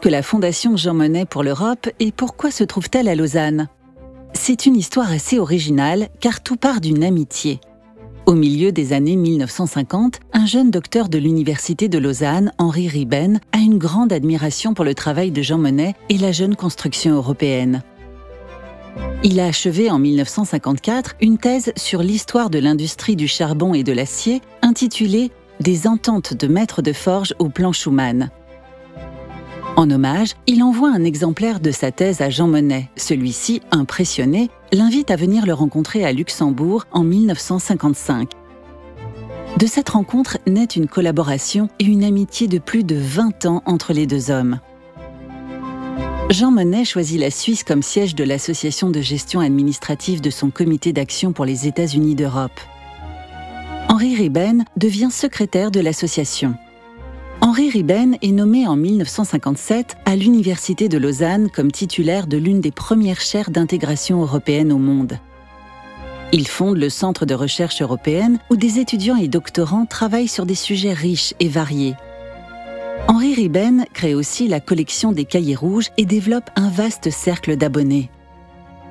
Que la Fondation Jean Monnet pour l'Europe et pourquoi se trouve-t-elle à Lausanne? C'est une histoire assez originale car tout part d'une amitié. Au milieu des années 1950, un jeune docteur de l'Université de Lausanne, Henri Riben, a une grande admiration pour le travail de Jean Monnet et la jeune construction européenne. Il a achevé en 1954 une thèse sur l'histoire de l'industrie du charbon et de l'acier intitulée Des ententes de maîtres de forge au plan Schumann. En hommage, il envoie un exemplaire de sa thèse à Jean Monnet. Celui-ci, impressionné, l'invite à venir le rencontrer à Luxembourg en 1955. De cette rencontre naît une collaboration et une amitié de plus de 20 ans entre les deux hommes. Jean Monnet choisit la Suisse comme siège de l'association de gestion administrative de son comité d'action pour les États-Unis d'Europe. Henri Riben devient secrétaire de l'association. Henri Riben est nommé en 1957 à l'Université de Lausanne comme titulaire de l'une des premières chaires d'intégration européenne au monde. Il fonde le Centre de recherche européenne où des étudiants et doctorants travaillent sur des sujets riches et variés, Henri Riben crée aussi la collection des cahiers rouges et développe un vaste cercle d'abonnés.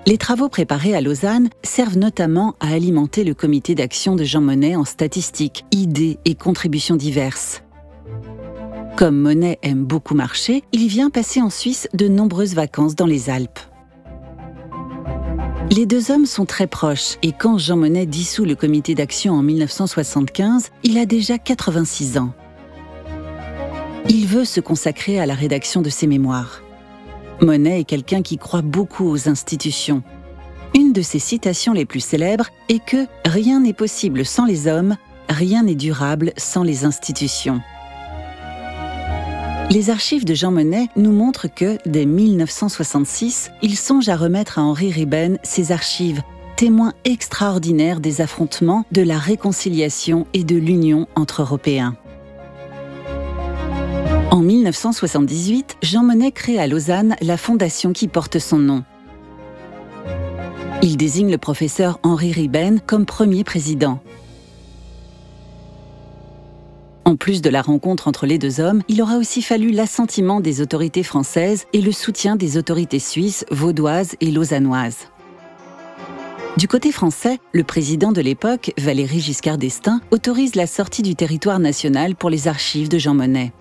Les travaux préparés à Lausanne servent notamment à alimenter le comité d'action de Jean Monnet en statistiques, idées et contributions diverses. Comme Monnet aime beaucoup marcher, il vient passer en Suisse de nombreuses vacances dans les Alpes. Les deux hommes sont très proches et quand Jean Monnet dissout le comité d'action en 1975, il a déjà 86 ans il veut se consacrer à la rédaction de ses mémoires. Monet est quelqu'un qui croit beaucoup aux institutions. Une de ses citations les plus célèbres est que rien n'est possible sans les hommes, rien n'est durable sans les institutions. Les archives de Jean Monnet nous montrent que, dès 1966, il songe à remettre à Henri Riben ses archives, témoins extraordinaires des affrontements, de la réconciliation et de l'union entre Européens. En 1978, Jean Monnet crée à Lausanne la fondation qui porte son nom. Il désigne le professeur Henri Riben comme premier président. En plus de la rencontre entre les deux hommes, il aura aussi fallu l'assentiment des autorités françaises et le soutien des autorités suisses, vaudoises et lausannoises. Du côté français, le président de l'époque, Valéry Giscard d'Estaing, autorise la sortie du territoire national pour les archives de Jean Monnet.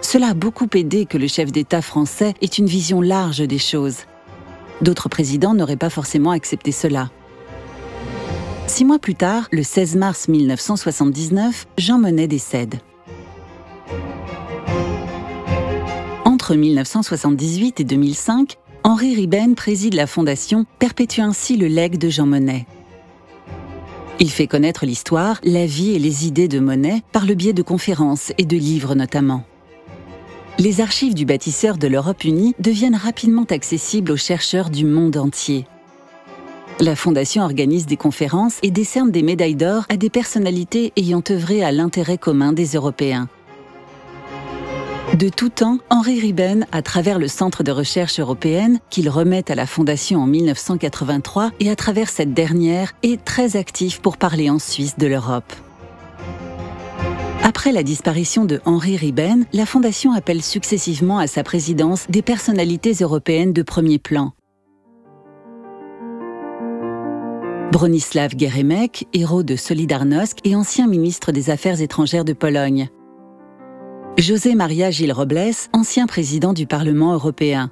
Cela a beaucoup aidé que le chef d'État français ait une vision large des choses. D'autres présidents n'auraient pas forcément accepté cela. Six mois plus tard, le 16 mars 1979, Jean Monnet décède. Entre 1978 et 2005, Henri Riben préside la fondation, perpétue ainsi le legs de Jean Monnet. Il fait connaître l'histoire, la vie et les idées de Monnet par le biais de conférences et de livres notamment les archives du bâtisseur de l'Europe unie deviennent rapidement accessibles aux chercheurs du monde entier. La Fondation organise des conférences et décerne des médailles d'or à des personnalités ayant œuvré à l'intérêt commun des Européens. De tout temps, Henri Riben, à travers le Centre de recherche européenne, qu'il remet à la Fondation en 1983, et à travers cette dernière, est très actif pour parler en Suisse de l'Europe. Après la disparition de Henri Riben, la Fondation appelle successivement à sa présidence des personnalités européennes de premier plan. Bronislav Geremek, héros de Solidarnosc et ancien ministre des Affaires étrangères de Pologne. José Maria Gilles Robles, ancien président du Parlement européen.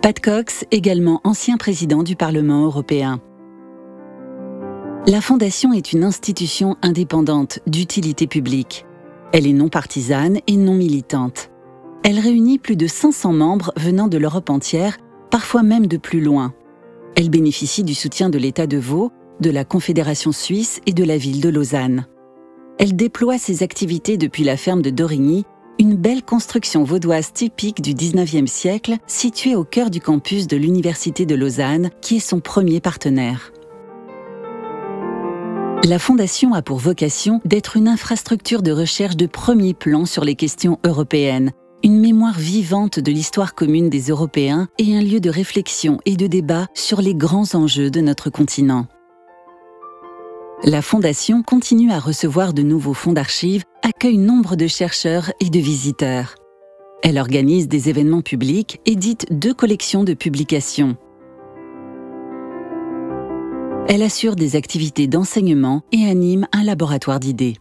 Pat Cox, également ancien président du Parlement européen. La Fondation est une institution indépendante d'utilité publique. Elle est non partisane et non militante. Elle réunit plus de 500 membres venant de l'Europe entière, parfois même de plus loin. Elle bénéficie du soutien de l'État de Vaud, de la Confédération suisse et de la ville de Lausanne. Elle déploie ses activités depuis la ferme de Dorigny, une belle construction vaudoise typique du 19e siècle située au cœur du campus de l'Université de Lausanne, qui est son premier partenaire. La Fondation a pour vocation d'être une infrastructure de recherche de premier plan sur les questions européennes, une mémoire vivante de l'histoire commune des Européens et un lieu de réflexion et de débat sur les grands enjeux de notre continent. La Fondation continue à recevoir de nouveaux fonds d'archives, accueille nombre de chercheurs et de visiteurs. Elle organise des événements publics, édite deux collections de publications. Elle assure des activités d'enseignement et anime un laboratoire d'idées.